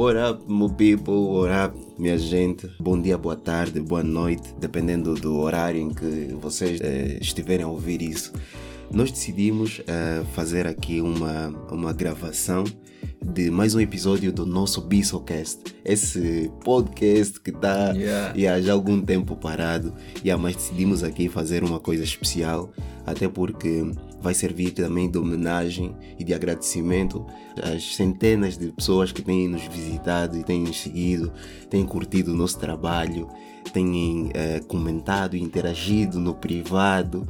What up, my people? What up, minha gente? Bom dia, boa tarde, boa noite, dependendo do horário em que vocês eh, estiverem a ouvir isso. Nós decidimos eh, fazer aqui uma, uma gravação de mais um episódio do nosso Bissocast. Esse podcast que está Yeah. yeah, já há algum tempo parado. Yeah, mas decidimos aqui fazer uma coisa especial, até porque vai servir também de homenagem e de agradecimento às centenas de pessoas que têm nos visitado e têm nos seguido, têm curtido o nosso trabalho, têm eh, comentado e interagido no privado.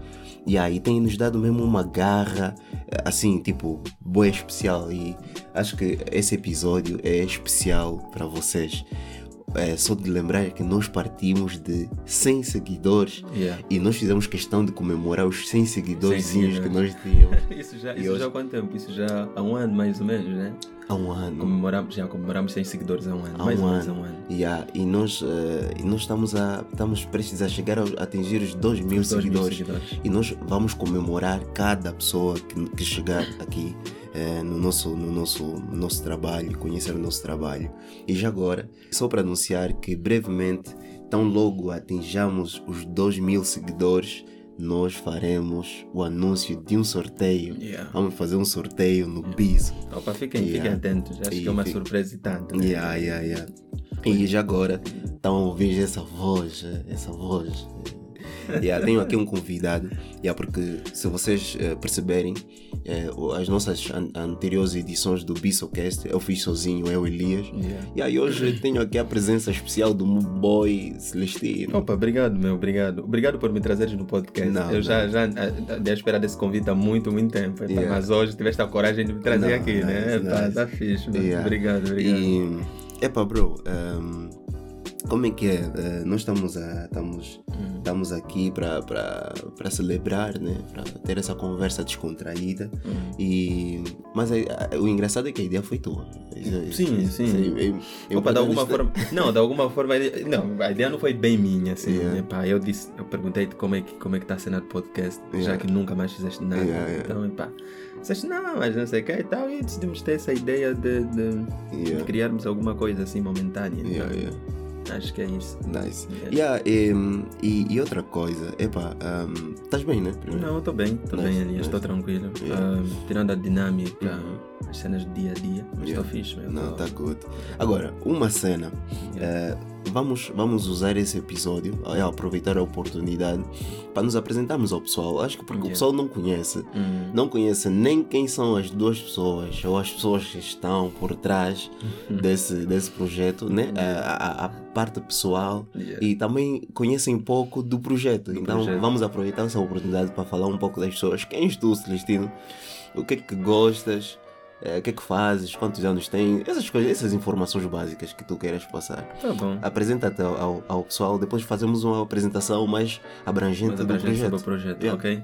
E aí tem nos dado mesmo uma garra, eh, assim, tipo, boa especial. E acho que esse episódio é especial para vocês. É só de lembrar que nós partimos de 100 seguidores Yeah. e nós fizemos questão de comemorar os 100 seguidores 100 que nós tínhamos Isso já, isso hoje- já há quanto tempo? Isso já há um ano mais ou menos, né? Há um ano. Comemoramos, já comemoramos 100 seguidores há um ano. Há mais um ou menos há ano. um ano. Yeah, e nós, eh, e nós estamos, a, estamos prestes a chegar a atingir os 2 mil Os dois mil seguidores. seguidores. E nós vamos comemorar cada pessoa que, que chegar aqui eh, no, nosso, no, nosso, no nosso trabalho, conhecer o nosso trabalho. E já agora, só para anunciar que brevemente, tão logo atinjamos os 2 mil seguidores, nós faremos o anúncio de um sorteio. Yeah. Vamos fazer um sorteio no BIS. Opa, fiquem, Yeah. fiquem atentos. Acho E que é uma fica- surpresa e tanto. né? Yeah, yeah, yeah. E já agora estão a ouvir essa voz, eh, essa voz. Yeah, tenho aqui um convidado, yeah, porque se vocês eh, perceberem, o- as nossas an- anteriores edições do Bissocast eu fiz sozinho, eu e Elias. Yeah. E aí hoje tenho aqui a presença especial do meu boy Celestino. Opa, obrigado, meu, obrigado. Obrigado por me trazeres no podcast. Não, eu já, já ah, dei a espera desse convite há muito, muito tempo. Yeah. Mas hoje tiveste a coragem de me trazer Não, aqui, nice, né? Nice. Tá fixe, meu. Yeah. Obrigado, obrigado. E, epa, bro, ehm, como é que é? Eh, nós estamos, a, estamos, Hum. estamos aqui para celebrar, né? Para ter essa conversa descontraída. Hum. E, mas a- a- o engraçado é que a ideia foi tua. Sim, sim. Eu, Opa, de alguma forma. Não, de alguma forma. Não, a ideia não foi bem minha, assim. Yeah. Epá, eu disse, eu perguntei-te como é que como é está a cena de podcast, Yeah. já que nunca mais fizeste nada. Yeah. Então, epá, disseste, não, mas não sei o que e tal, e decidimos ter essa ideia de, de- de criarmos alguma coisa assim momentânea. Então. Acho que é isso. Nice. Yeah. Yeah, e, e, e outra coisa, epa, ehm, estás bem, né? Primeiro? Não, estou bem, estou Nice, bem ali, nice. estou tranquilo. Yeah. Ah, tirando a dinâmica, Uhum. As cenas do dia a dia, mas Yeah. estou fixe, meu. Não, tô- tá good. Agora, uma cena. Yeah. eh, vamos, vamos usar esse episódio, aproveitar a oportunidade para nos apresentarmos ao pessoal. Acho que porque o Yeah. pessoal não conhece. Hum, Não conhece nem quem são as duas pessoas ou as pessoas que estão por trás Uhum. desse, desse projeto, né? A, a- a parte pessoal e também conhecem pouco do projeto. Do então projeto. vamos aproveitar essa oportunidade para falar um pouco das pessoas. Quem és tu, Celestino? O que é que gostas? Eh, o que é que fazes? Quantos anos tens? Essas coisas, essas informações básicas que tu queiras passar. Tá bom. Apresenta-te ao, ao, ao pessoal, depois fazemos uma apresentação mais abrangente do abrangente projeto. sobre o projeto, Yeah. ok?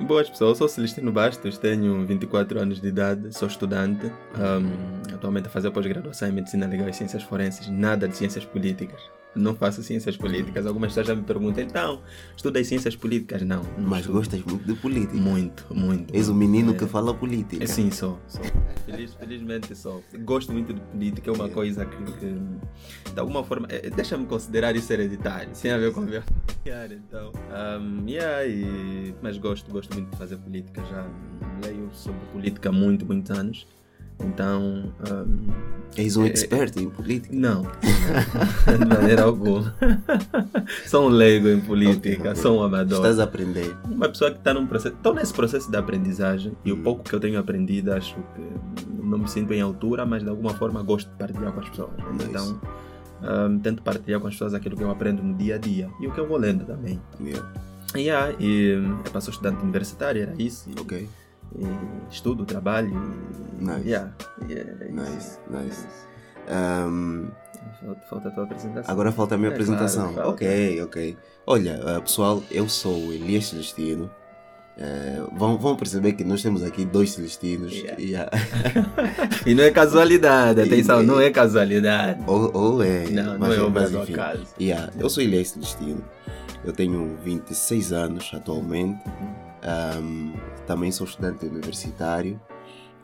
Boas pessoas, eu sou Celestino Bastos, tenho 24 anos de idade, sou estudante, um, atualmente a fazer pós-graduação em Medicina Legal e Ciências Forenses, nada de Ciências Políticas. Não faço Ciências Políticas. Algumas pessoas já me perguntam, então, estudei Ciências Políticas? Não, não Mas estudo. gostas muito de política. Muito, muito. És o menino É. que fala política. Sim, sou. sou. Feliz- felizmente sou. Gosto muito de política, é uma Yeah. coisa que, que, de alguma forma, eh, deixa-me considerar isso hereditário, sem a ver com a minha familiar, então. Um, yeah, e, mas gosto, gosto muito de fazer política, já leio sobre política há muito, muitos anos. Então, um, És um É- expert em política. não, não, de maneira alguma. sou um leigo em política, Ok, ok. sou um amador Estás a aprender. uma pessoa que está num processo, estou nesse processo de aprendizagem e o pouco que eu tenho aprendido acho que não me sinto em altura, mas de alguma forma gosto de partilhar com as pessoas. né? Nice. Então ahm, tento partilhar com as pessoas aquilo que eu aprendo no dia a dia e o que eu vou lendo também. Yeah. Yeah, e eu passo estudante universitário, era isso. E, Ok. E estudo, trabalho. E, Nice. yeah, yeah, é Nice, isso. nice. Um, Falta, a tua apresentação. agora falta a minha É apresentação. claro, ok, ok. Olha, uh, pessoal, eu sou o Elias Celestino. Uh, vão, vão perceber que nós temos aqui dois Celestinos. Yeah. Yeah. E não é casualidade, atenção, não é casualidade. ou, ou é. Não, não mas, é obra mas enfim. acaso. Yeah, eu sou Elias Celestino. Eu tenho 26 anos atualmente. Um, também sou estudante universitário.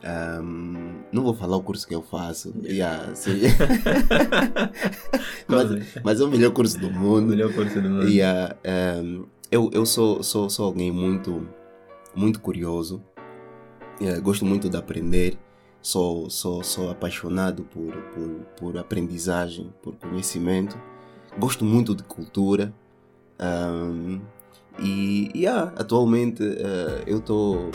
Um, não vou falar o curso que eu faço. Yeah, mas, mas é o melhor curso do O mundo. melhor curso do mundo. Yeah, um, eu eu sou, sou, sou alguém muito, muito curioso. Yeah, gosto muito de aprender. Sou, sou, sou apaixonado por, por, por aprendizagem, por conhecimento. Gosto muito de cultura. Um, e yeah, atualmente eh, eu estou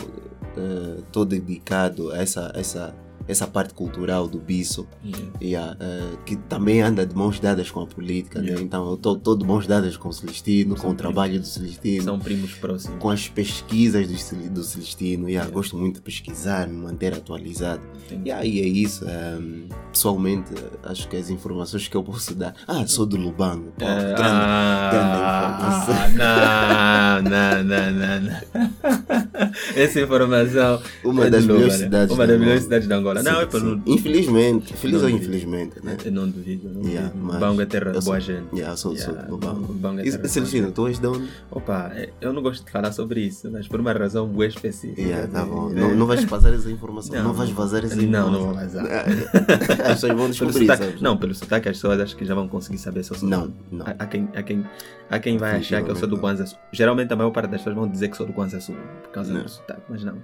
tô dedicado a essa, essa, essa parte cultural do Bisso. Yeah. Yeah, eh, que também anda de mãos dadas com a política, né? Yeah. então eu estou de mãos dadas com o Celestino, São com o primos. trabalho do Celestino, São primos próximos. com as pesquisas do, do Celestino. Yeah. Gosto muito de pesquisar, me manter atualizado. Entendi. Yeah, e é isso. ehm, pessoalmente, acho que as informações que eu posso dar. Ah, sou do Lubango. Pô, É, grande, ah, grande informação. não, não, não, não, não. Essa informação Uma é das melhores né? cidades Uma da das melhores cidades da Angola. Não, Sim, é para não. Infelizmente, feliz Não ou infelizmente, né? Eu não duvido. Não Yeah, duvido. mas Bango é terra eu de boa sou- gente. Yeah, sou, sou Yeah, do Lubango. Bango é terra boa Celestino, tu és de onde? Opa, é, eu não gosto de falar sobre isso, mas por uma razão bem específica. Yeah, tá bom. né? Não, não vais passar essa informação. Não, Não. vais vazar essa Não, informação. não vou vazar. As pessoas vão descobrir, sotaque, não, pelo sotaque as pessoas acho que já vão conseguir saber se eu sou Não, não. Há, quem, há, quem, há quem vai achar que eu sou do Kwanzaa Sul. Geralmente a maior parte das pessoas vão dizer que sou do Kwanzaa Sul por causa Não. do sotaque, mas não.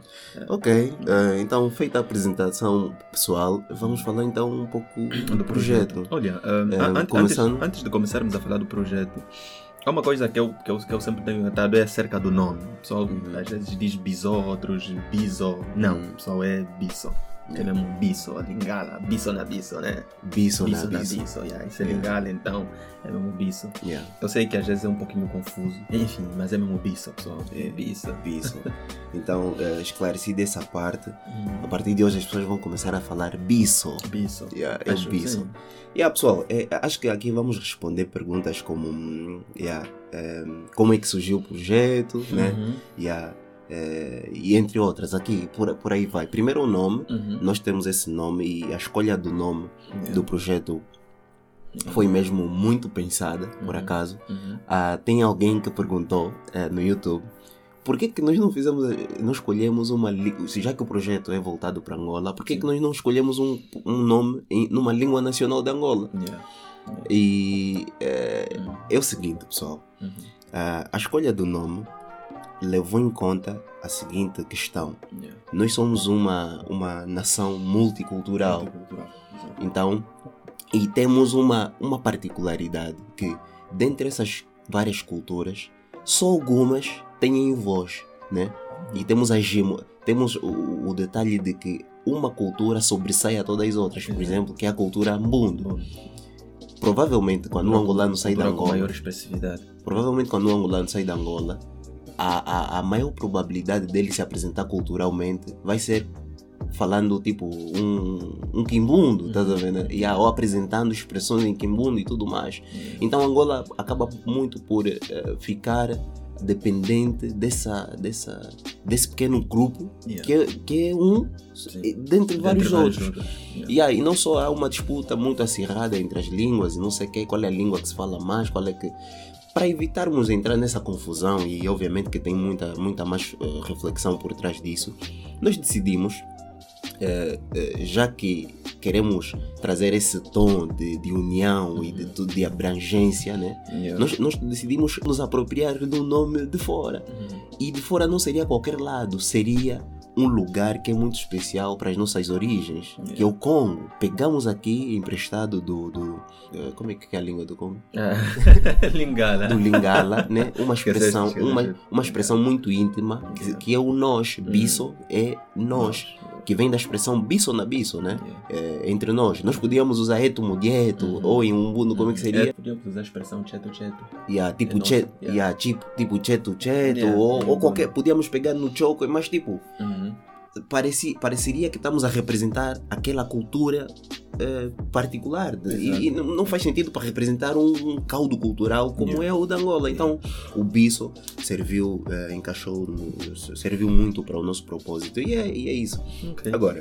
Ok, eh, então feita a apresentação pessoal, vamos falar então um pouco do projeto. Olha, um, an- an- começando- antes, antes de começarmos a falar do projeto, há uma coisa que eu, que eu, que eu sempre tenho notado é acerca do nome. O pessoal Uhum. às vezes diz bisó, outros biso. Não, Uhum. o pessoal é biso. É Yeah. mesmo biso, lingala, biso na biso, né? Bisso na Biso na bisso. biso, yeah. isso é Yeah. lingala, então é mesmo biso. Yeah, Eu sei que às vezes é um pouquinho confuso, enfim, mas é mesmo biso, pessoal. É. É biso. bisso. Então, eh, esclarecido essa parte, Hum. a partir de hoje as pessoas vão começar a falar bisso. Biso. Yeah, é Acho, bisso. sim. Yeah, pessoal, é, acho que aqui vamos responder perguntas como hum, yeah, eh, como é que surgiu o projeto, né? Uhum, Yeah, eh, e entre outras, aqui por, por aí vai. Primeiro o nome, uhum. nós temos esse nome e a escolha do nome Yeah. do projeto foi mesmo muito pensada, por Uhum. acaso. Uhum. Ah, tem alguém que perguntou eh, no YouTube por que, que nós não fizemos, eh, não escolhemos uma já que o projeto é voltado para Angola, por que, Sim. que nós não escolhemos um, um nome em, numa língua nacional de Angola? Yeah. E eh, Uhum. é o seguinte, pessoal, Uhum. ah, a escolha do nome levou em conta a seguinte questão. Yeah. Nós somos uma, uma nação multicultural. Multicultural. Então, e temos uma, uma particularidade que, dentre essas várias culturas, só algumas têm voz, né? E temos a temos o, o detalhe de que uma cultura sobressai a todas as outras, por exemplo, que é a cultura ambundo. Bom, Provavelmente, quando o angolano sai da Angola, maior expressividade. provavelmente quando o angolano sai da Angola, a, a, a maior probabilidade dele se apresentar culturalmente vai ser falando tipo um, um quimbundo, tá vendo? E, ah, ou apresentando expressões em quimbundo e tudo mais. Yeah. Então Angola acaba muito por eh, ficar dependente dessa, dessa, desse pequeno grupo Yeah. que, é- que é um Sim. dentre Dentre vários outros. Yeah. E aí, não só há uma disputa muito acirrada entre as línguas, e não sei que, qual é a língua que se fala mais, qual é que. Para evitarmos entrar nessa confusão, e obviamente que tem muita, muita mais eh, reflexão por trás disso, nós decidimos, eh, eh, já que queremos trazer esse tom de, de união e de, de abrangência, né? Yeah. nós, nós decidimos nos apropriar um nome de fora. Uhum. E de fora não seria qualquer lado, seria um lugar que é muito especial para as nossas origens, Yeah. que é o Congo. Pegamos aqui emprestado do, do eh, como é que é a língua do Congo? Ah, Lingala. Do Lingala, né? Uma expressão, uma, uma expressão muito íntima, que, que é o nós. Bisso é nós, que vem da expressão bisso na bisso, né? Yeah. É, entre nós. Nós podíamos usar eto mudieto, Uhum. ou em um mundo, como é que seria? É, podíamos usar a expressão cheto cheto. Yeah, tipo, É nosso, che, yeah. yeah, tipo, tipo cheto cheto, Yeah, ou, é ou qualquer, podíamos pegar no choco, mas tipo, Uhum. pareci, pareceria que estamos a representar aquela cultura eh, particular de- e, e não faz sentido para representar um, um caldo cultural como Yeah. é o da Angola. Então, o bisso serviu, eh, encaixou, no- serviu muito para o nosso propósito e é, e é isso. Ok. Agora,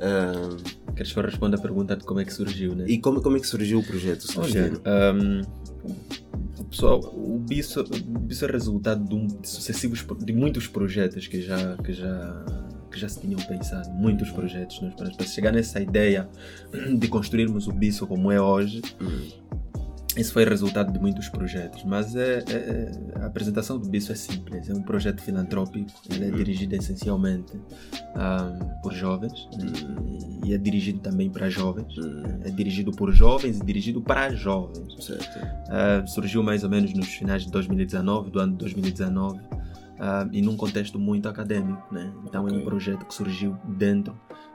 ah, Queres só responder a pergunta de como é que surgiu, né? e como, como é que surgiu o projeto? Celestino? um, pessoal, o BISO, o BISO é resultado de, um, de sucessivos, de muitos projetos que já, que já, que já se tinham pensado, muitos projetos, né? para chegar nessa ideia de construirmos o Bisso como é hoje. Uhum. Isso foi resultado de muitos projetos, mas é, é, é, a apresentação do Bisso é simples. É um projeto filantrópico, ele é Uhum. dirigido essencialmente ahm, por jovens né? e é dirigido também para jovens. Uhum. É dirigido por jovens e dirigido para jovens. Ah, surgiu mais ou menos nos finais de 2019, do ano de 2019, ah, e num contexto muito acadêmico. Né? Então é Ok. um projeto que surgiu dentro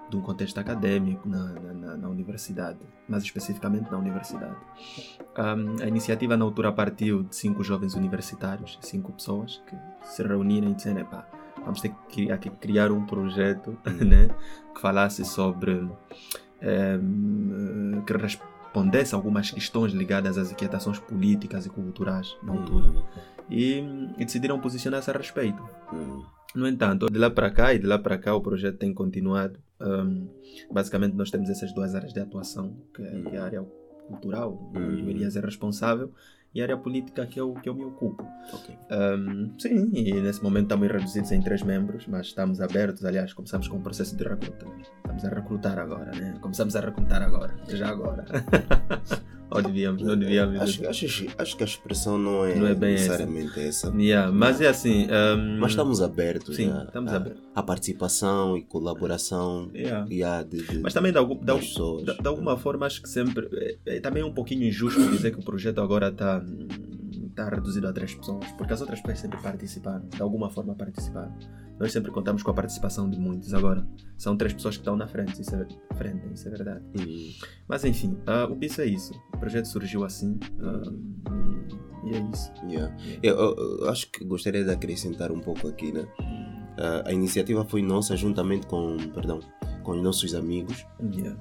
de um contexto acadêmico na, na, na- universidade, mais especificamente na universidade. Ah, a iniciativa na altura partiu de cinco jovens universitários, cinco pessoas que se reuniram e disseram: "Epá, vamos ter que aqui criar um projeto né, que falasse sobre. eh, que respondesse a algumas questões ligadas às inquietações políticas e culturais na altura. Uhum. E, e decidiram posicionar-se a respeito. Uhum. No entanto, de lá para cá e de lá para cá o projeto tem continuado. Ahm, basicamente, nós temos essas duas áreas de atuação, que é, que é a área cultural, onde o Elias é responsável, e a área política, que eu, que eu me ocupo. Ok. Ahm, sim, e nesse momento estamos reduzidos em três membros, mas estamos abertos. Aliás, começamos com o processo de recruta. Estamos a recrutar agora, né? Começamos a recrutar agora, já agora. Ou devíamos, não devíamos. Acho, acho, acho que a expressão não é, Não é bem essa. necessariamente essa. Yeah, mas é assim. ahm, Mas estamos abertos Sim, a, estamos abertos. a participação e colaboração Yeah. yeah, de, de, Mas também, de, algum, de, pessoas. de, de alguma forma, acho que sempre. É, é também um pouquinho injusto dizer que o projeto agora está tá reduzido a três pessoas, porque as outras pessoas sempre participaram, de alguma forma participaram. Nós sempre contamos com a participação de muitos. Agora, são três pessoas que estão na frente, isso é, frente, isso é verdade. Mas enfim, ah, o Bisso é isso. O projeto surgiu assim ah, e, e é isso. yeah. eu, eu- eu acho que gostaria de acrescentar um pouco aqui, né? Ah, a iniciativa foi nossa juntamente com, perdão, com os nossos amigos, Yeah.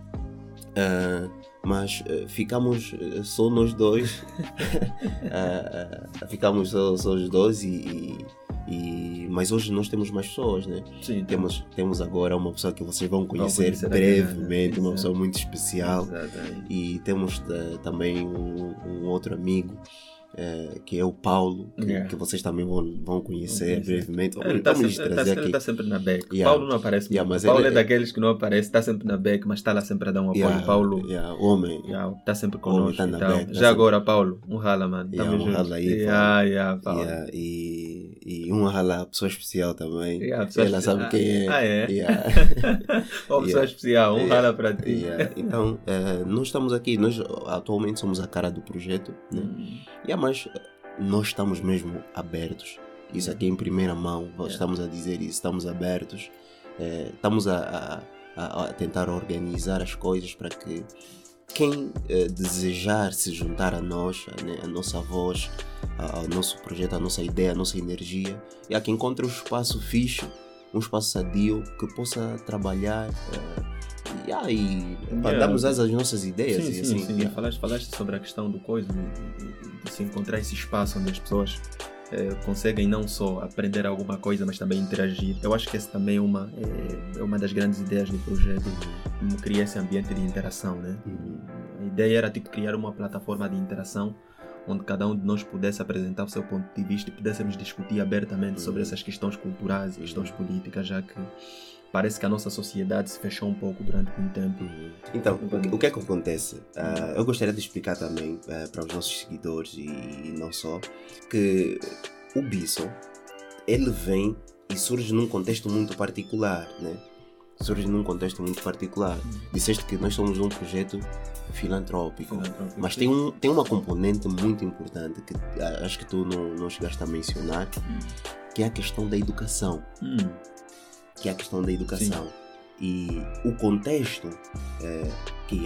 Ah, mas ah, ficamos ah, só nós dois, ficamos só, só os dois e, e- e- mas hoje nós temos mais pessoas, né? Sim, Temos, temos agora uma pessoa que vocês vão conhecer, conhecer brevemente, uma pessoa muito especial. Exato. E temos eh, também um, um outro amigo, eh, que é o Paulo, que, Yeah. que vocês também vão, vão conhecer Vão conhecer. brevemente. Ele está Vamos sempre, tá trazer sempre- ele aqui. tá sempre na back. Yeah. Paulo não aparece Yeah, muito. Paulo ele- é daqueles que não aparece, está sempre na back, mas está lá sempre a dar um apoio. Yeah, Paulo yeah, homem. está sempre conosco. tá na então, back, tá já sempre- agora, Paulo, um rala, mano. Yeah, Tamo um junto. rala aí, yeah, yeah, Paulo. E, e uma rala, pessoa especial também. Yeah, pessoa Ela sabe quem é. Ah, é? Yeah. Pessoa Yeah. especial, um Yeah. para ti. Yeah. Então, eh, nós estamos aqui, nós atualmente somos a cara do projeto, né? Hum, Yeah, mas eh, nós estamos mesmo abertos. Isso aqui é em primeira mão, estamos a dizer isso, estamos abertos. eh, estamos a- a- a tentar organizar as coisas para que quem eh, desejar se juntar a nós, a, né, a nossa voz, a- ao nosso projeto, a nossa ideia, a nossa energia, e a que encontre um espaço fixe, um espaço sadio, que possa trabalhar eh, e, ah, e pá, Yeah. darmos às nossas ideias. Sim, e sim, assim, sim. yeah. Falaste, falaste sobre a questão do coisa, de- de- de se encontrar esse espaço onde as pessoas eh, conseguem não só aprender alguma coisa, mas também interagir. Eu acho que essa também é uma, é, é uma das grandes ideias do projeto, como criar esse ambiente de interação, né? Uhum. A ideia era tipo, criar uma plataforma de interação onde cada um de nós pudesse apresentar o seu ponto de vista e pudéssemos discutir abertamente sobre Uhum. essas questões culturais e questões políticas, já que parece que a nossa sociedade se fechou um pouco durante muito tempo. Então, o que- é que acontece? Ah, eu gostaria de explicar também ah, para os nossos seguidores e, e não só que o Bisso ele vem e surge num contexto muito particular, né? Surge num contexto muito particular. Disseste que nós somos um projeto filantrópico. Filantrópico. Mas tem, um, tem uma componente muito importante que ah, acho que tu não, não chegaste a mencionar, que é a questão da educação Hum, que é a questão da educação. E o contexto eh, que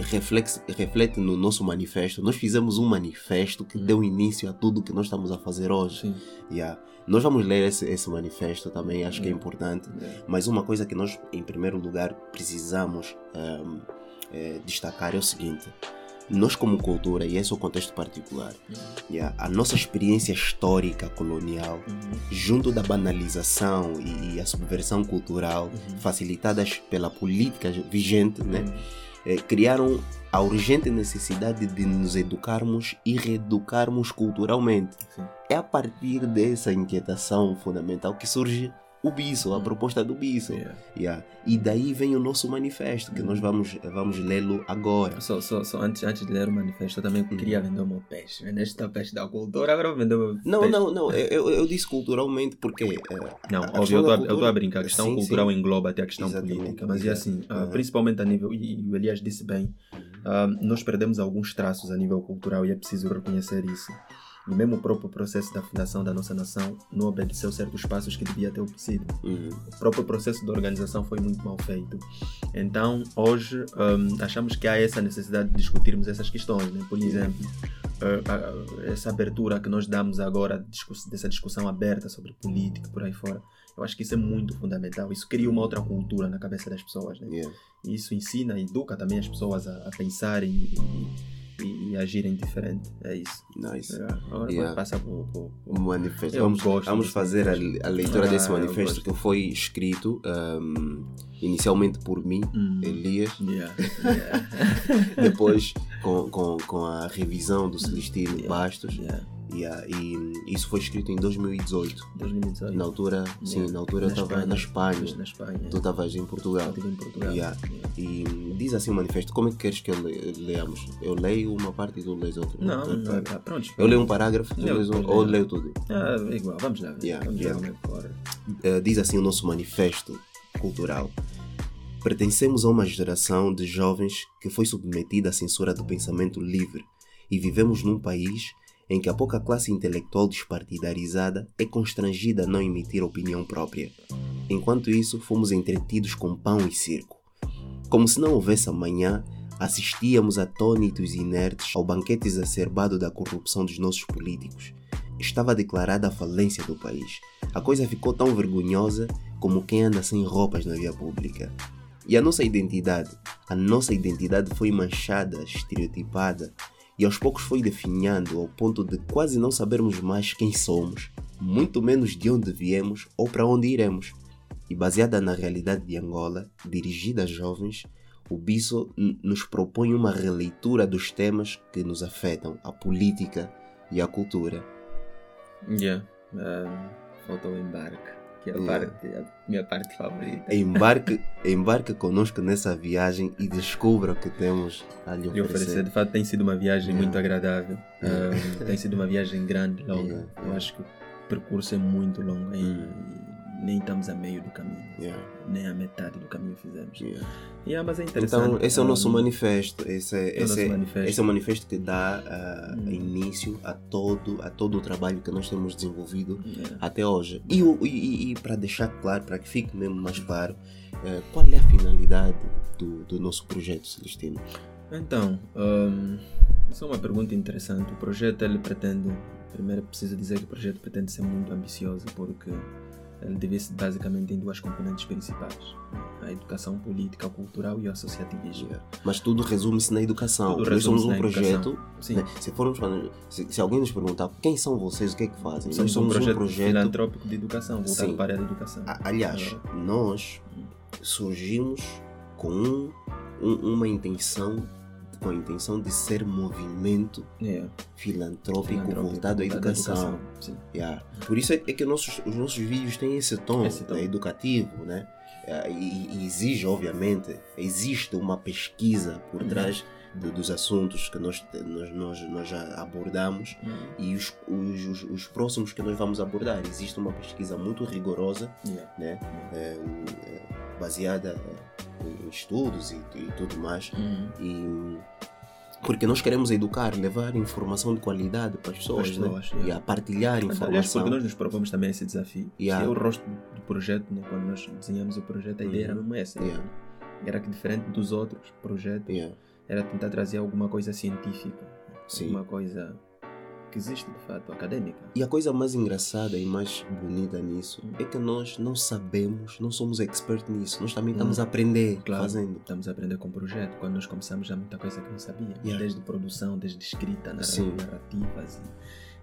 reflete no nosso manifesto, nós fizemos um manifesto que Hum. deu início a tudo que nós estamos a fazer hoje. sim. Yeah. Nós vamos ler esse, esse manifesto também, acho que é Hum. importante. É. Mas uma coisa que nós, em primeiro lugar, precisamos ehm, eh, destacar é o seguinte: nós, como cultura, e esse é o contexto particular, yeah, a nossa experiência histórica colonial Uhum. junto da banalização e, e a subversão cultural Uhum. facilitadas pela política vigente, né, Uhum. eh, criaram a urgente necessidade de nos educarmos e reeducarmos culturalmente. Sim. É a partir dessa inquietação fundamental que surge o BISO, a proposta do BISO. Yeah. Yeah. E daí vem o nosso manifesto, que nós vamos, vamos lê-lo agora. Só, só, só antes, antes de ler o manifesto, eu também queria vender o meu peixe. Vendeste o peixe da cultura, agora vou vender o meu Não, peixe. não, não, eu, eu- disse culturalmente porque. eh, Não, a óbvio, eu estou a brincar. A questão Sim, cultural sim. engloba até a questão Exatamente, política. Mas é assim, Uhum. principalmente a nível, e, o Elias disse bem, ah, nós perdemos alguns traços a nível cultural e é preciso reconhecer isso. E mesmo próprio processo da fundação da nossa nação não obedeceu certos passos que devia ter obedecido. Uhum. O próprio processo de organização foi muito mal feito. Então, hoje, hum, achamos que há essa necessidade de discutirmos essas questões. Né? Por exemplo, eh, a- a- essa abertura que nós damos agora, discuss- dessa discussão aberta sobre política por aí fora, eu acho que isso é muito fundamental. Isso cria uma outra cultura na cabeça das pessoas. Né? Yeah. Isso ensina e educa também as pessoas a, a pensarem e, e- e agirem diferente. É isso. Nice. É, Agora Yeah. passar por- O manifesto. Eu Vamos, vamos fazer a, a leitura Ah, desse manifesto que foi escrito um, inicialmente por mim, Hum. Elias, Yeah, yeah. depois com, com, com a revisão do Celestino. Bastos. E isso foi escrito em 2018. 2018. Na altura, sim, Yeah. na altura eu estava na Espanha. Na Espanha. Tu estavas em Portugal. estive em Portugal. Yeah. Yeah. E diz assim o manifesto, como é que queres que leamos? Eu leio uma parte e tu lês outra. Não, outra não, parte. ah, pronto. Eu leio um parágrafo, tu lês um, ou leio. tudo. Ah, é igual, vamos lá vamos lá. Eh, diz assim o nosso manifesto cultural. Pertencemos a uma geração de jovens que foi submetida à censura do pensamento livre e vivemos num país em que a pouca classe intelectual despartidarizada é constrangida a não emitir opinião própria. Enquanto isso, fomos entretidos com pão e circo. Como se não houvesse amanhã, assistíamos atônitos e inertes ao banquete exacerbado da corrupção dos nossos políticos. Estava declarada a falência do país. A coisa ficou tão vergonhosa como quem anda sem roupas na via pública. E a nossa identidade, a nossa identidade foi manchada, estereotipada e aos poucos foi definhando ao ponto de quase não sabermos mais quem somos, muito menos de onde viemos ou para onde iremos. E baseada na realidade de Angola, dirigida a jovens, o BISO nos propõe uma releitura dos temas que nos afetam, a política e a cultura. Yeah. Ah, falta o embarque, que é a, Yeah. parte, a minha parte favorita. Embarque, embarque conosco nessa viagem e descubra o que temos a lhe oferecer, oferecer. de fato, tem sido uma viagem Yeah. muito agradável. Yeah. Ah, tem sido uma viagem grande, longa. Yeah, Eu acho que o percurso é muito longo e, e nem estamos a meio do caminho. Yeah, Nem a metade do caminho fizemos. Yeah. Yeah, mas é interessante. Então, esse é o nosso Ah, manifesto. Esse é, é o esse nosso é- manifesto. esse é o manifesto que dá ah, Hum. início a todo, a todo o trabalho que nós temos desenvolvido Yeah. até hoje. E, e- e- para deixar claro, para que fique mesmo mais claro, eh, qual é a finalidade do, do nosso projeto Celestino? Então, hum, essa é uma pergunta interessante. O projeto ele pretende, primeiro preciso dizer que o projeto pretende ser muito ambicioso porque divide-se basicamente em duas componentes principais: a educação política, cultural e o associativismo. Yeah. Mas tudo resume-se na educação. Tudo nós somos um projeto. né, Se, formos, se, se alguém nos perguntar quem são vocês, o que é que fazem? somos, nós somos um projeto, um projeto. filantrópico de educação, voltado Sim. para a educação. Aliás, nós surgimos com um- uma intenção, com a intenção de ser movimento Yeah, filantrópico, filantrópico, voltado à educação. Sim. Yeah. Por isso é, é que nossos, os nossos vídeos têm esse tom, Esse tom. né, educativo, né? Eh, E, e exige, obviamente, existe uma pesquisa por Uhum. trás do- dos assuntos que nós, nós, nós, nós já abordamos Hum, e os, os, os, os próximos que nós vamos abordar. Existe uma pesquisa muito rigorosa, yeah. né? Eh, eh, baseada estudos e, e tudo mais. Hum, E, porque nós queremos educar, levar informação de qualidade para as pessoas, Para as pessoas, né? yeah. e a partilhar Aliás, informação. porque nós nos propomos também esse desafio. Yeah. É o rosto do projeto, né? quando nós desenhamos o projeto, a ideia era Uhum. mesmo essa. Yeah. Era que diferente dos outros projetos, Yeah. era tentar trazer alguma coisa científica, Sim. alguma coisa que existe de fato, acadêmica. E a coisa mais engraçada e mais bonita nisso é que nós não sabemos, não somos expert nisso. Nós também estamos Hum. a aprender Claro. fazendo. Estamos a aprender com o projeto. Quando nós começamos, há muita coisa que não sabíamos. Yeah. Desde produção, desde escrita, narrativas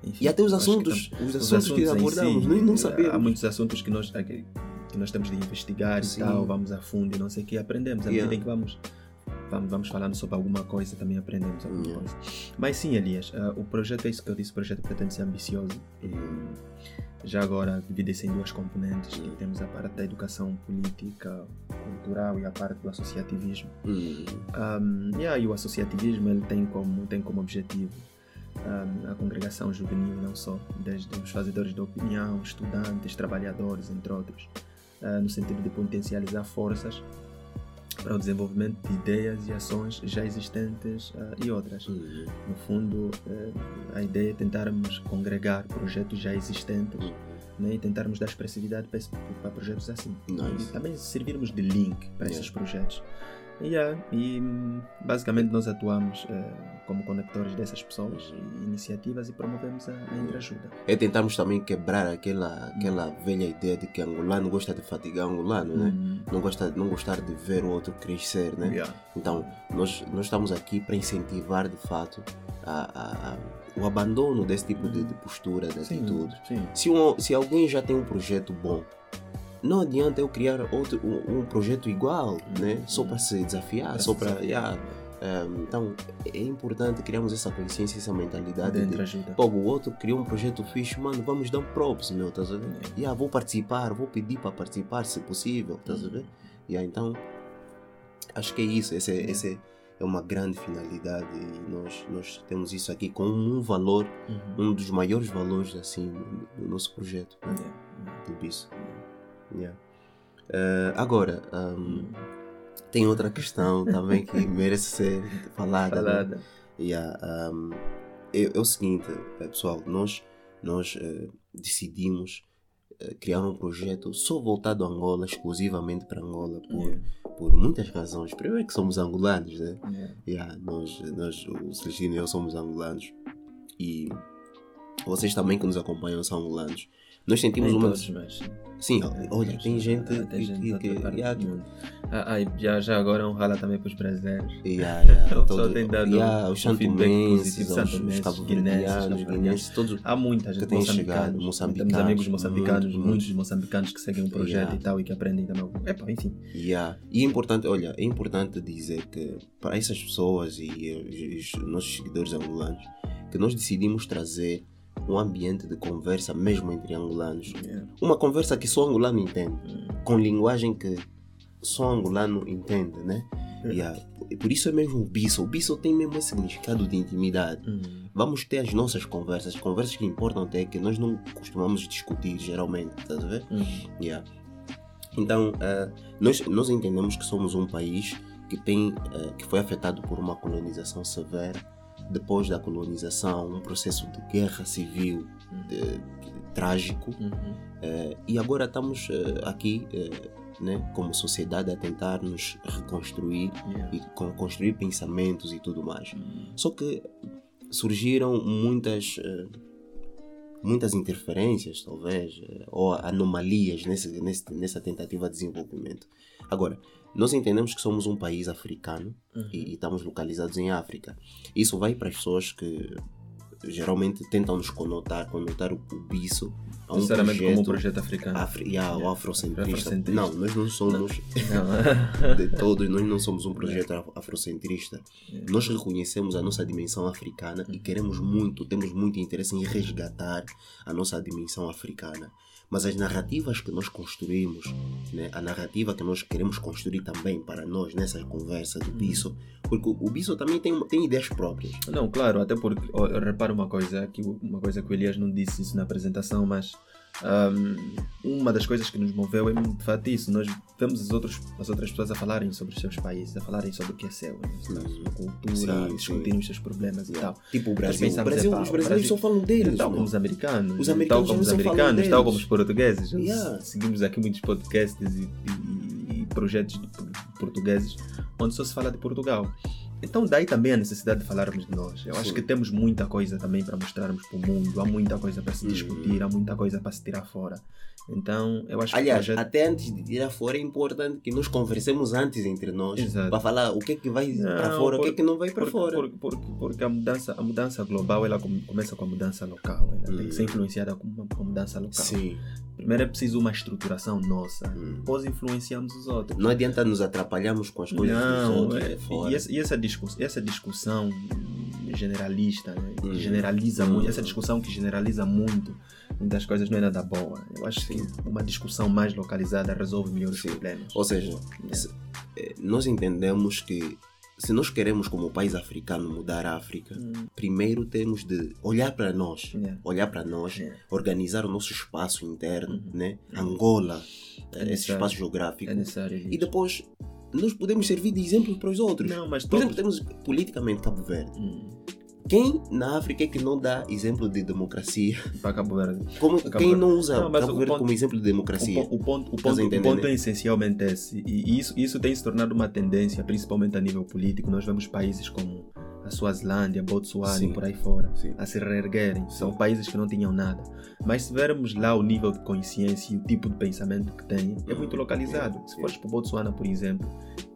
e, enfim, E até os que assuntos, tam- os os assuntos que abordamos, si, não Há sabemos. muitos assuntos que nós, que, que nós temos de investigar Sim. e tal, vamos a fundo e não sei o que, aprendemos à Yeah. medida em que vamos vamos, falando sobre alguma coisa, também aprendemos alguma Yeah. coisa. Mas sim, Elias, ah, o projeto é isso que eu disse, o projeto pretende ser ambicioso. Hum, Já agora divide-se em duas componentes, temos a parte da educação política, cultural e a parte do associativismo. hum, Um, yeah, e o associativismo ele tem como, tem como objetivo um, a congregação juvenil, não só, desde os fazedores de opinião, estudantes, trabalhadores, entre outros, uh, no sentido de potencializar forças para o desenvolvimento de ideias e ações já existentes uh, e outras. hum, No fundo, uh, a ideia é tentarmos congregar projetos já existentes hum. né, e tentarmos dar expressividade para, esse- para projetos assim. Nice. E também servirmos de link para esses Yeah. projetos. Yeah, e hum, basicamente nós atuamos eh, como conectores dessas pessoas e iniciativas e promovemos a, a entreajuda. É tentarmos também quebrar aquela, aquela velha ideia de que angolano gosta de fatigar angolano, né? Hum, Não, gosta, não gostar de ver o outro crescer, né? yeah. Então, nós, nós estamos aqui para incentivar de fato a- a- a- o abandono desse tipo de, de postura, de Sim, atitude. sim. Se, um, se alguém já tem um projeto bom, não adianta eu criar outro, um, um projeto igual, né? Só para se desafiar, só para. yeah. Um, então, é importante criarmos essa consciência, essa mentalidade De de, entreajuda. Pô, o outro criou um projeto fixe, mano, vamos dar um props, meu, estás a ver? Yeah. Yeah, vou participar, vou pedir para participar, se possível, estás a ver? Yeah, então, acho que é isso, esse, é- Yeah. esse é uma grande finalidade e nós, nós temos isso aqui como um valor, Uhum. um dos maiores valores, assim, do, do nosso projeto, né? Yeah. do BISO. Yeah. Eh, agora, um, tem outra questão também que merece ser falada. né? Falada. Yeah, um, é, é o seguinte, eh, pessoal, nós, nós eh, decidimos eh, criar um projeto só voltado a Angola, exclusivamente para Angola, por, Yeah. por muitas razões. Primeiro que somos angolanos, né? Yeah. Yeah, nós, nós, o Celestino e eu somos angolanos e vocês também que nos acompanham são angolanos. Nós sentimos Nem uma. todos, mas... Sim, olha, tem gente Ah, tem que. gente yeah. Ah, ah, e já, já agora um rala também para os brasileiros. Yeah, yeah, O pessoal todo- tem dado yeah, os um feedback positivo, os, os santomenses, cabo-verdianos, todos. Há muita gente Que tem chegado, moçambicanos. Temos amigos moçambicanos, muito, muitos muito. moçambicanos que seguem o projeto Yeah. e tal e que aprendem também. Epa, enfim. Yeah. E é importante, olha, é importante dizer que para essas pessoas e, eh, os nossos seguidores angolanos, que nós decidimos trazer um ambiente de conversa mesmo entre angolanos. Uma conversa que só angolano entende, com linguagem que só angolano entende, né? Yeah. E Por isso é mesmo o biso. O biso tem mesmo esse significado de intimidade. Hum. Vamos ter as nossas conversas. Conversas que importam até que nós não costumamos discutir geralmente, estás a ver? Hum. Yeah. Então, eh, nós, nós entendemos que somos um país que, tem, eh, que foi afetado por uma colonização severa. Depois da colonização, um processo de guerra civil de- trágico. Uhum. eh, e agora estamos eh, aqui, eh, né, como sociedade, a tentar nos reconstruir Yeah. e con- construir pensamentos e tudo mais. Hum. Só que surgiram muitas muitas interferências, talvez, ou anomalias nesse, nesse, nessa tentativa de desenvolvimento. Agora, nós entendemos que somos um país africano Uhum. e, e estamos localizados em África. Isso vai para as pessoas que geralmente tentam nos conotar, conotar o, biso a um Sinceramente, projeto, como um projeto africano. afri, yeah, o Yeah. afrocentrista. Afrocentrista. Não, nós não somos Não. de todos, nós não somos um projeto af- afrocentrista. Yeah. Nós reconhecemos a nossa dimensão africana e queremos muito, temos muito interesse em resgatar a nossa dimensão africana. Mas as narrativas que nós construímos, né, a narrativa que nós queremos construir também para nós nessa conversa do Bisso, porque o Bisso também tem, tem ideias próprias. Não, claro, até porque, eu reparo uma coisa, que uma coisa que o Elias não disse isso na apresentação, mas ahm, uma das coisas que nos moveu é de fato isso. Nós vemos as, outros, as outras pessoas a falarem sobre os seus países, a falarem sobre o que é seu, né? a cultura, Sim, discutirem os seus problemas e tal. Tipo o Brasil. O Brasil epá, os o brasileiros Brasil- só falam deles. tal meu. como os americanos, Os né? americanos tal como os americanos, tal como os portugueses. Yeah. Seguimos aqui muitos podcasts e, e- e projetos portugueses onde só se fala de Portugal. Então daí também a necessidade de falarmos de nós. Eu acho que temos muita coisa também para mostrarmos para o mundo, há muita coisa para se Uhum. discutir, há muita coisa para se tirar fora. Então eu acho Aliás, que projeto... até antes de ir fora é importante que nós conversemos antes entre nós para falar o que é que vai para fora, o que é que não vai para fora. porque, porque, porque a mudança, a mudança global ela come- começa com a mudança local, ela tem que ser Uhum. influenciada com uma, com a mudança local. Sim. Primeiro é preciso uma estrutturação nossa. Hum. Depois influenciamos os outros. Não adianta nos atrapalharmos com as coisas dos Não, outros é, e, essa, e essa discuss- essa discussão generalista, né, Hum. generaliza Hum. muito, essa discussão que generaliza muito, muitas coisas não é nada boa. Eu acho Sim. que uma discussão mais localizada resolve melhor os problemas. Ou seja, se- eh, nós entendemos que se nós queremos como país africano mudar a África, Hum, primeiro temos de olhar para nós, yeah. olhar para nós, Yeah. organizar o nosso espaço interno, Uhum. né? Uhum. Angola, É eh, esse necessário. espaço geográfico. É necessário E depois nós podemos servir de exemplo para os outros. Não, mas Por exemplo, temos politicamente Cabo Verde. Hum, Quem na África é que não dá exemplo de democracia? para Cabo Verde. Como, Cabo quem Verde. não usa Não, Cabo o Verde ponto- como exemplo de O, democracia? po- o ponto, o, ponto, o ponto é essencialmente esse. E isso, isso tem se tornado uma tendência, principalmente a nível político. Nós vemos países como a Suazilândia, Botsuana Sim. e por aí fora Sim. a se reerguerem. São países que não tinham nada. Mas se vermos lá o nível de consciência e o tipo de pensamento que têm, é Hum, muito localizado. Se fores para Botsuana, por exemplo,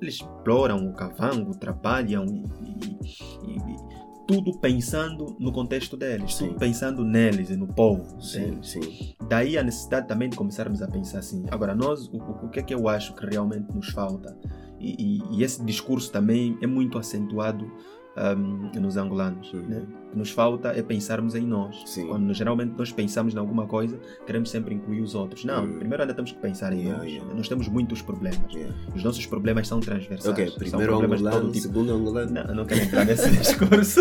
eles exploram o cavango, trabalham e, e- e- e tudo pensando no contexto deles, Sim. tudo pensando neles e no povo Sim, deles. sim. Daí a necessidade também de começarmos a pensar assim. Agora, nós, o, o- o que é que eu acho que realmente nos falta? E, e- e esse discurso também é muito acentuado ahm, nos angolanos. Uhum. Né? O que nos falta é pensarmos em nós. Sim. Quando geralmente nós pensamos em alguma coisa, queremos sempre incluir os outros. Não, Uhum. primeiro ainda temos que pensar em Yeah, nós. yeah. Nós temos muitos problemas. Yeah. Os nossos problemas são transversais. Ok, são primeiro problemas de angolano, todo tipo. segundo angolano. Não, não quero entrar nesse discurso.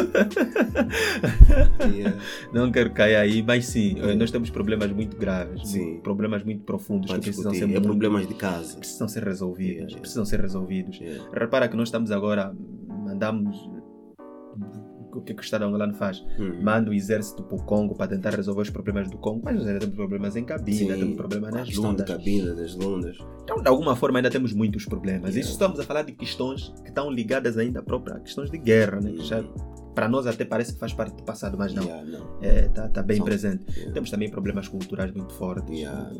Não quero cair aí, mas sim, eh, nós temos problemas muito graves, Sim. problemas muito profundos Para que precisam discutir. ser, É muito- problemas de casa. precisam ser resolvidos. Precisam ser resolvidos. Repara que nós estamos agora, mandamos. O que, é que o Estado angolano faz? Hum. Manda o exército para o Congo para tentar resolver os problemas do Congo, mas nós ainda temos problemas em cabine, Sim. temos problemas nas lundas. cabina, das lundas. Então, de alguma forma, ainda temos muitos problemas. Yeah. Isso estamos a falar de questões que estão ligadas ainda à própria questões de guerra, né? que já para nós até parece que faz parte do passado, mas não. Yeah, não. Está tá bem presente. Yeah. Temos também problemas culturais muito fortes. Yeah.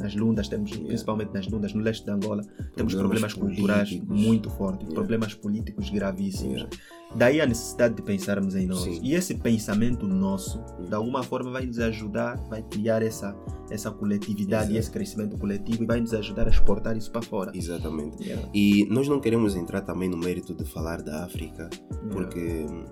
Nas lundas, temos, principalmente nas lundas, no leste de Angola, temos Problemas problemas culturais políticos. muito fortes, problemas políticos gravíssimos. Yeah. Daí a necessidade de pensarmos em nós. Sim. E esse pensamento nosso, de alguma forma, vai nos ajudar, vai criar essa, essa coletividade Exato. e esse crescimento coletivo e vai nos ajudar a exportar isso para fora. Exatamente. Yeah. E nós não queremos entrar também no mérito de falar da África, Yeah. porque hum,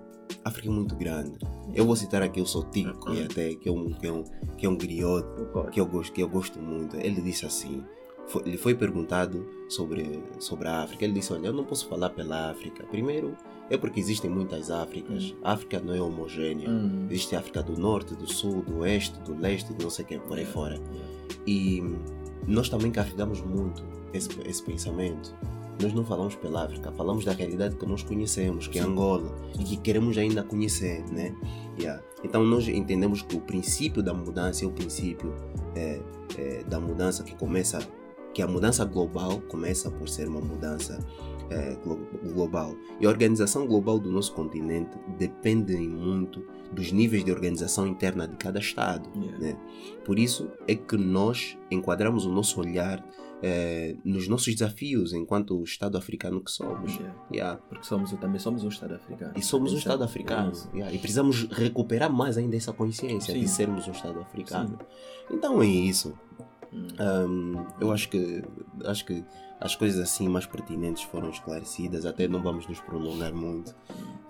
a África é muito grande. Eu vou citar aqui o Sotico, Uhum. e até, que é um, que é um, que é um griot Concordo. que eu gosto, que eu gosto muito. Ele disse assim, foi, ele foi perguntado sobre, sobre a África. Ele disse, olha, eu não posso falar pela África. Primeiro, é porque existem muitas Áfricas. A África não é homogênea. Hum. Existe a África do Norte, do Sul, do Oeste, do Leste, não sei o que, por aí Yeah. fora. E nós também carregamos muito esse, esse pensamento. Nós não falamos pela África, falamos da realidade que nós conhecemos, que é. Angola, e que queremos ainda conhecer, né? Yeah. Então nós entendemos que o princípio da mudança é o princípio é, é, da mudança que começa, que a mudança global começa por ser uma mudança glo- global. E a organização global do nosso continente depende muito dos níveis de organização interna de cada Estado. Yeah. né? Por isso é que nós enquadramos o nosso olhar eh, nos nossos desafios enquanto Estado africano que somos. Yeah. Yeah. Porque somos, também somos um Estado africano. E somos um é- Estado africano. E precisamos recuperar mais ainda essa consciência Sim. de sermos um Estado africano. Então é isso. Hum. Ahm, eu acho que acho que as coisas assim mais pertinentes foram esclarecidas, até não vamos nos prolongar muito.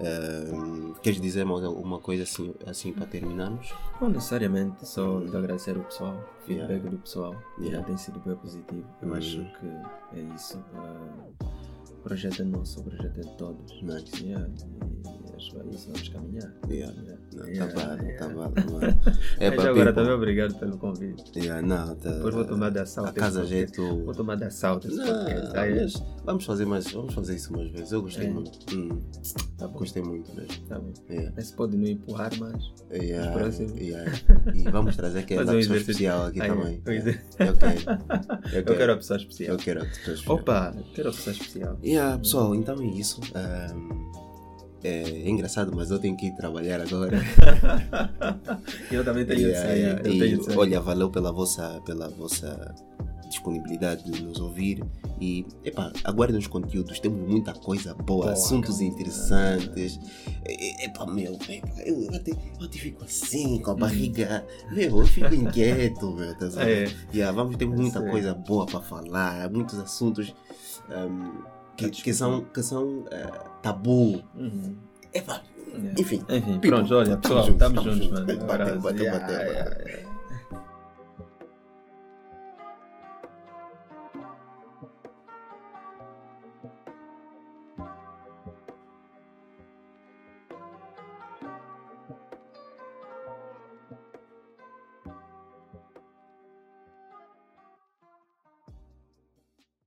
Ahm, queres dizer mais alguma coisa assim, assim para terminarmos? Não necessariamente, só de agradecer o pessoal, o feedback Yeah. do pessoal, Yeah. já tem sido bem positivo. Eu Uhum. acho que é isso. o projeto é nosso, o projeto é de todos. Nice. Yeah, e acho que é isso, vamos caminhar. Yeah. Yeah. Não, tá Yeah, bom, yeah. tá bom. É Mas agora também obrigado pelo convite. Yeah, não, tá, Depois vou tomar de assalto A casa é tu. Vou tomar de assalto esse Não, mas vamos fazer mais, vamos fazer isso mais vezes. Eu gostei É. muito. Hum, tá bom, gostei muito mesmo. tá bom. Yeah. Mas pode não empurrar, mas. Yeah, yeah. E vamos trazer aquela um pessoa especial aqui Aí, também. Yeah. é. Eu quero. Eu quero a pessoa especial. Eu quero a pessoa especial. Opa, quero a pessoa especial. Yeah, pessoal, então é isso. Ahm, é, é engraçado, mas eu tenho que ir trabalhar agora. eu também tenho Yeah, de sair. yeah. Eu E, tenho de sair. olha, valeu pela vossa, pela vossa disponibilidade de nos ouvir e epá, aguardem os conteúdos, temos muita coisa boa, Boa, assuntos cara. interessantes. Epá, meu, epá, eu, até, eu até fico assim, com a barriga, meu, eu fico inquieto, meu, tá? É. Yeah, vamos ter muita sei. coisa boa para falar, muitos assuntos um, que, que são, que são eh, tabu. Uhum. Yeah. enfim. Enfim, People, pronto, olha, pessoal, estamos tamo juntos, junto. mano. Bateu, bateu, bateu.